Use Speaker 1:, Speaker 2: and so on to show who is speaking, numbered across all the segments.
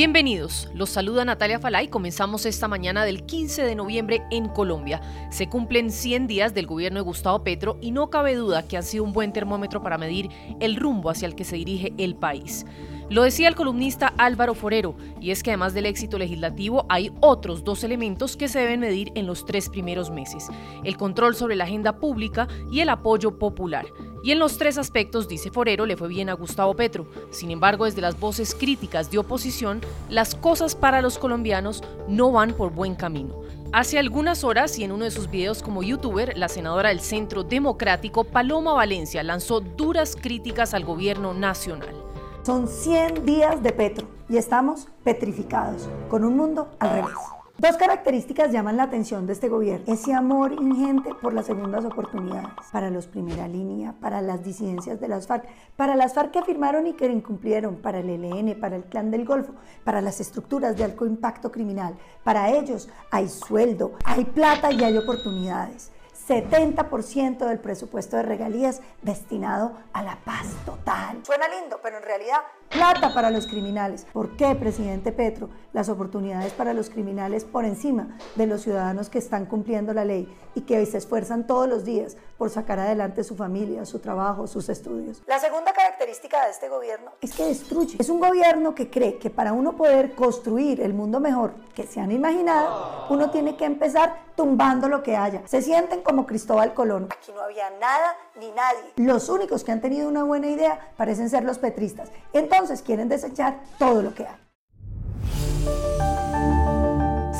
Speaker 1: Bienvenidos, los saluda Natalia Falay. Comenzamos esta mañana del 15 de noviembre en Colombia. Se cumplen 100 días del gobierno de Gustavo Petro y no cabe duda que ha sido un buen termómetro para medir el rumbo hacia el que se dirige el país. Lo decía el columnista Álvaro Forero, y es que además del éxito legislativo hay otros dos elementos que se deben medir en los tres primeros meses, el control sobre la agenda pública y el apoyo popular. Y en los tres aspectos, dice Forero, le fue bien a Gustavo Petro. Sin embargo, desde las voces críticas de oposición, las cosas para los colombianos no van por buen camino. Hace algunas horas y en uno de sus videos como youtuber, la senadora del Centro Democrático, Paloma Valencia, lanzó duras críticas al gobierno nacional.
Speaker 2: Son 100 días de Petro y estamos petrificados, con un mundo al revés. Dos características llaman la atención de este gobierno. Ese amor ingente por las segundas oportunidades, para los primera línea, para las disidencias de las FARC, para las FARC que firmaron y que incumplieron, para el ELN, para el Clan del Golfo, para las estructuras de alto impacto criminal. Para ellos hay sueldo, hay plata y hay oportunidades. 70% del presupuesto de regalías destinado a la paz total. Suena lindo, pero en realidad plata para los criminales. ¿Por qué, presidente Petro, las oportunidades para los criminales por encima de los ciudadanos que están cumpliendo la ley y que se esfuerzan todos los días por sacar adelante su familia, su trabajo, sus estudios? La segunda característica de este gobierno es que destruye. Es un gobierno que cree que para uno poder construir el mundo mejor que se han imaginado, uno tiene que empezar tumbando lo que haya. Se sienten como Cristóbal Colón. Aquí no había nada ni nadie. Los únicos que han tenido una buena idea parecen ser los petristas. Entonces quieren desechar todo lo que hay.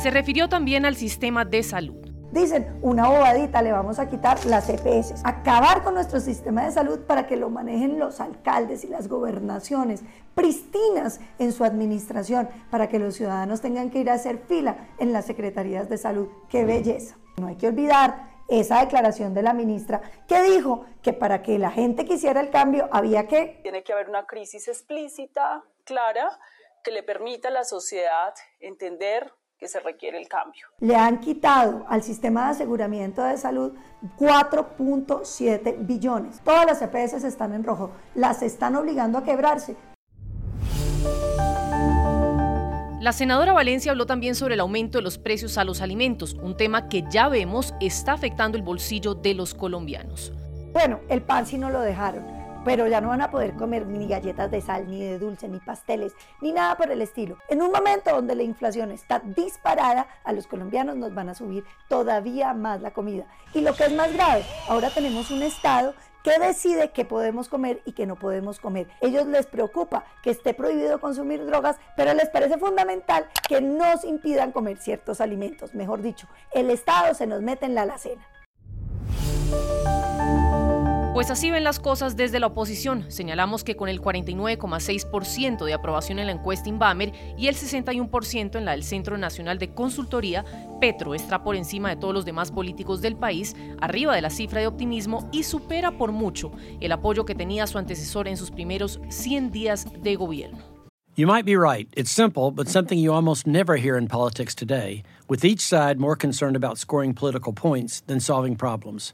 Speaker 1: Se refirió también al sistema de salud.
Speaker 2: Dicen, una bobadita, le vamos a quitar las EPS. Acabar con nuestro sistema de salud para que lo manejen los alcaldes y las gobernaciones, pristinas en su administración, para que los ciudadanos tengan que ir a hacer fila en las secretarías de salud. ¡Qué belleza! No hay que olvidar esa declaración de la ministra que dijo que para que la gente quisiera el cambio había que...
Speaker 3: Tiene que haber una crisis explícita, clara, que le permita a la sociedad entender que se requiere el cambio.
Speaker 2: Le han quitado al sistema de aseguramiento de salud 4.7 billones. Todas las EPS están en rojo, las están obligando a quebrarse
Speaker 1: la senadora Valencia habló también sobre el aumento de los precios a los alimentos, un tema que ya vemos está afectando el bolsillo de los colombianos.
Speaker 2: Bueno, el pan sí no lo dejaron, pero ya no van a poder comer ni galletas de sal, ni de dulce, ni pasteles, ni nada por el estilo. En un momento donde la inflación está disparada, a los colombianos nos van a subir todavía más la comida. Y lo que es más grave, ahora tenemos un Estado que decide qué podemos comer y qué no podemos comer. Ellos les preocupa que esté prohibido consumir drogas, pero les parece fundamental que nos impidan comer ciertos alimentos. Mejor dicho, el Estado se nos mete en la alacena.
Speaker 1: Pues así ven las cosas desde la oposición. Señalamos que con el 49,6% de aprobación en la encuesta Inbamer y el 61% en la del Centro Nacional de Consultoría, Petro está por encima de todos los demás políticos del país, arriba de la cifra de optimismo y supera por mucho el apoyo que tenía su antecesor en sus primeros 100 días de gobierno.
Speaker 4: You might be right. It's simple, but something you almost never hear in politics today, with each side more concerned about scoring political points than solving problems.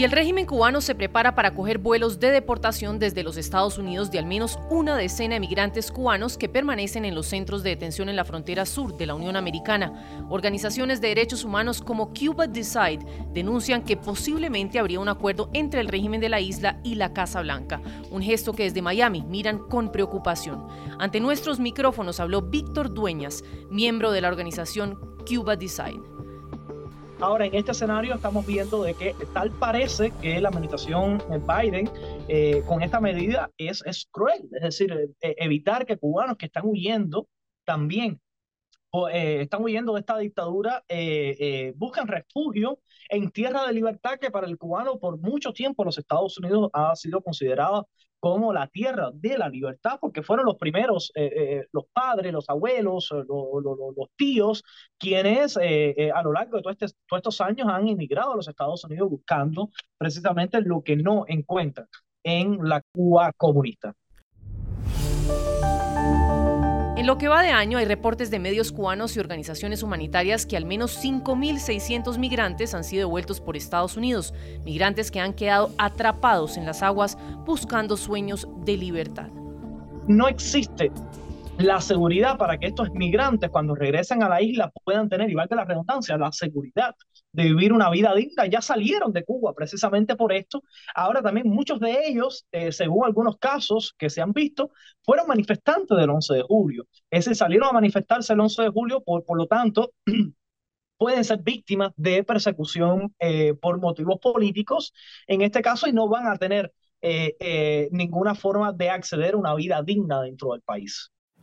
Speaker 1: Y el régimen cubano se prepara para acoger vuelos de deportación desde los Estados Unidos de al menos una decena de migrantes cubanos que permanecen en los centros de detención en la frontera sur de la Unión Americana. Organizaciones de derechos humanos como Cuba Decide denuncian que posiblemente habría un acuerdo entre el régimen de la isla y la Casa Blanca, un gesto que desde Miami miran con preocupación. Ante nuestros micrófonos habló Víctor Dueñas, miembro de la organización Cuba Decide.
Speaker 5: Ahora, en este escenario estamos viendo de que tal parece que la administración Biden eh, con esta medida es, cruel, es decir, eh, evitar que cubanos que están huyendo también eh, están huyendo de esta dictadura, buscan refugio en tierra de libertad que para el cubano por mucho tiempo los Estados Unidos ha sido considerado como la tierra de la libertad, porque fueron los primeros, eh, eh, los padres, los abuelos, los tíos, quienes a lo largo de todo este, todos estos años han emigrado a los Estados Unidos buscando precisamente lo que no encuentran en la Cuba comunista.
Speaker 1: En lo que va de año hay reportes de medios cubanos y organizaciones humanitarias que al menos 5.600 migrantes han sido devueltos por Estados Unidos, migrantes que han quedado atrapados en las aguas buscando sueños de libertad.
Speaker 5: No existe la seguridad para que estos migrantes cuando regresen a la isla puedan tener, igual que la redundancia, la seguridad de vivir una vida digna. Ya salieron de Cuba precisamente por esto. Ahora también muchos de ellos, eh, según algunos casos que se han visto, fueron manifestantes del 11 de julio. Es salieron a manifestarse el 11 de julio, por, por lo tanto, pueden ser víctimas de persecución eh, por motivos políticos en este caso y no van a tener eh, ninguna forma de acceder a una vida digna dentro del país.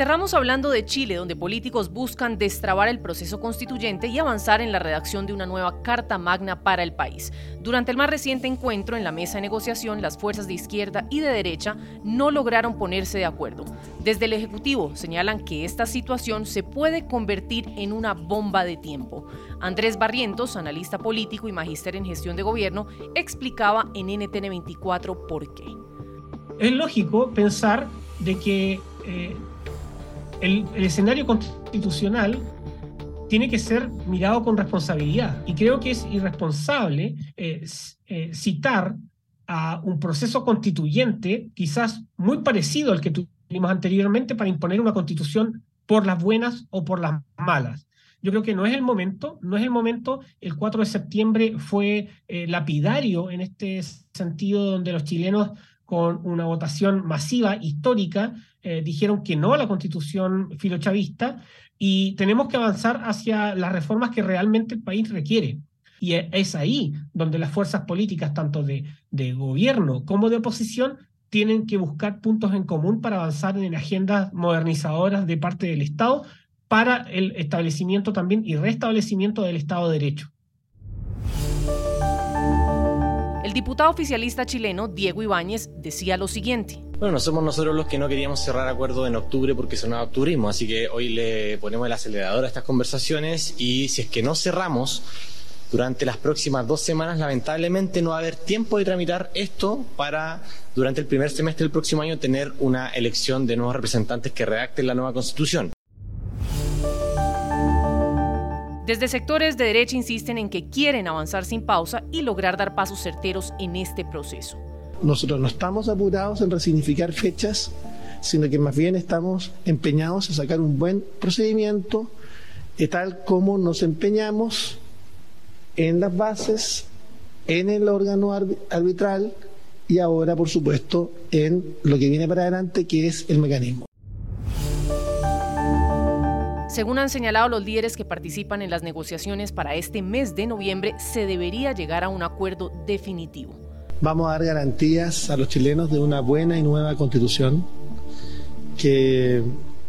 Speaker 1: Cerramos hablando de Chile, donde políticos buscan destrabar el proceso constituyente y avanzar en la redacción de una nueva Carta Magna para el país. Durante el más reciente encuentro en la mesa de negociación, las fuerzas de izquierda y de derecha no lograron ponerse de acuerdo. Desde el Ejecutivo señalan que esta situación se puede convertir en una bomba de tiempo. Andrés Barrientos, analista político y magíster en gestión de gobierno, explicaba en NTN 24 por qué.
Speaker 6: Es lógico pensar de que eh, el, escenario constitucional tiene que ser mirado con responsabilidad. Y creo que es irresponsable eh, eh, citar a un proceso constituyente quizás muy parecido al que tuvimos anteriormente para imponer una constitución por las buenas o por las malas. Yo creo que no es el momento, no es el momento. El 4 de septiembre fue eh, lapidario en este sentido, donde los chilenos con una votación masiva, histórica, eh, dijeron que no a la constitución filochavista y tenemos que avanzar hacia las reformas que realmente el país requiere. Y e, es ahí donde las fuerzas políticas, tanto de, de gobierno como de oposición, tienen que buscar puntos en común para avanzar en agendas modernizadoras de parte del Estado para el establecimiento también y restablecimiento del Estado de Derecho.
Speaker 1: El diputado oficialista chileno Diego Ibáñez decía lo siguiente.
Speaker 7: Bueno, no somos nosotros los que no queríamos cerrar acuerdo en octubre porque sonaba octubrismo, así que hoy le ponemos el acelerador a estas conversaciones y si es que no cerramos durante las próximas dos semanas, lamentablemente no va a haber tiempo de tramitar esto para durante el primer semestre del próximo año tener una elección de nuevos representantes que redacten la nueva constitución.
Speaker 1: Desde sectores de derecha insisten en que quieren avanzar sin pausa y lograr dar pasos certeros en este proceso.
Speaker 8: Nosotros no estamos apurados en resignificar fechas, sino que más bien estamos empeñados en sacar un buen procedimiento, tal como nos empeñamos en las bases, en el órgano arbitral y ahora, por supuesto, en lo que viene para adelante, que es el mecanismo.
Speaker 1: Según han señalado los líderes que participan en las negociaciones para este mes de noviembre, se debería llegar a un acuerdo definitivo.
Speaker 8: Vamos a dar garantías a los chilenos de una buena y nueva constitución, que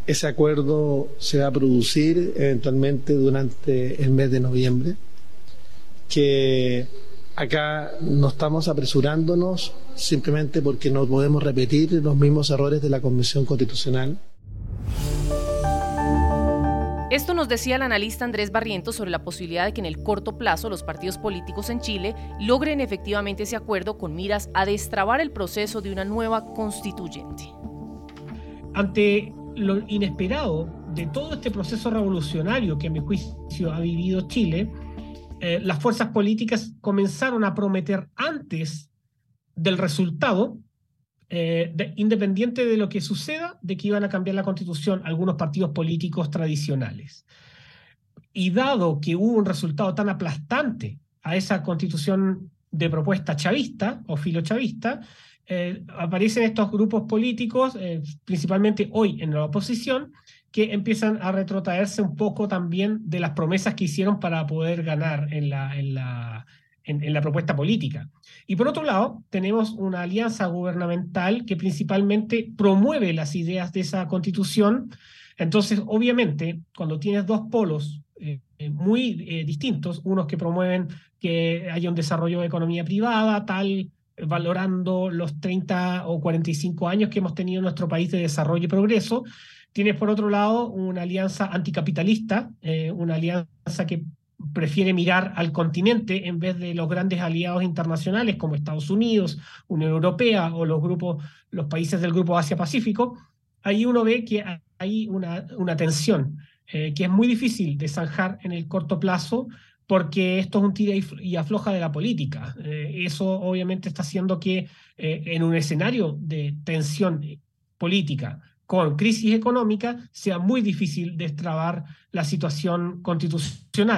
Speaker 8: ese acuerdo se va a producir eventualmente durante el mes de noviembre, que acá no estamos apresurándonos simplemente porque no podemos repetir los mismos errores de la Convención Constitucional.
Speaker 1: Esto nos decía el analista Andrés Barrientos sobre la posibilidad de que en el corto plazo los partidos políticos en Chile logren efectivamente ese acuerdo con miras a destrabar el proceso de una nueva constituyente.
Speaker 6: Ante lo inesperado de todo este proceso revolucionario que a mi juicio ha vivido Chile, eh, las fuerzas políticas comenzaron a prometer antes del resultado eh, independiente de lo que suceda, de que iban a cambiar la constitución algunos partidos políticos tradicionales. y dado que hubo un resultado tan aplastante a esa constitución de propuesta chavista o filochavista, eh, aparecen estos grupos políticos, eh, principalmente hoy en la oposición, que empiezan a retrotraerse un poco también de las promesas que hicieron para poder ganar en la, en la, en, la propuesta política. Y por otro lado, tenemos una alianza gubernamental que principalmente promueve las ideas de esa constitución. Entonces, obviamente, cuando tienes dos polos eh, muy distintos, unos que promueven que haya un desarrollo de economía privada, tal valorando los 30 o 45 años que hemos tenido en nuestro país de desarrollo y progreso. Tienes, por otro lado, una alianza anticapitalista, eh, una alianza que prefiere mirar al continente en vez de los grandes aliados internacionales como Estados Unidos, Unión Europea o los grupos, los países del grupo Asia-Pacífico. Ahí uno ve que hay una, una tensión eh, que es muy difícil de zanjar en el corto plazo porque esto es un tira y afloja de la política. Eh, eso obviamente está haciendo que eh, en un escenario de tensión política con crisis económica sea muy difícil destrabar la situación constitucional.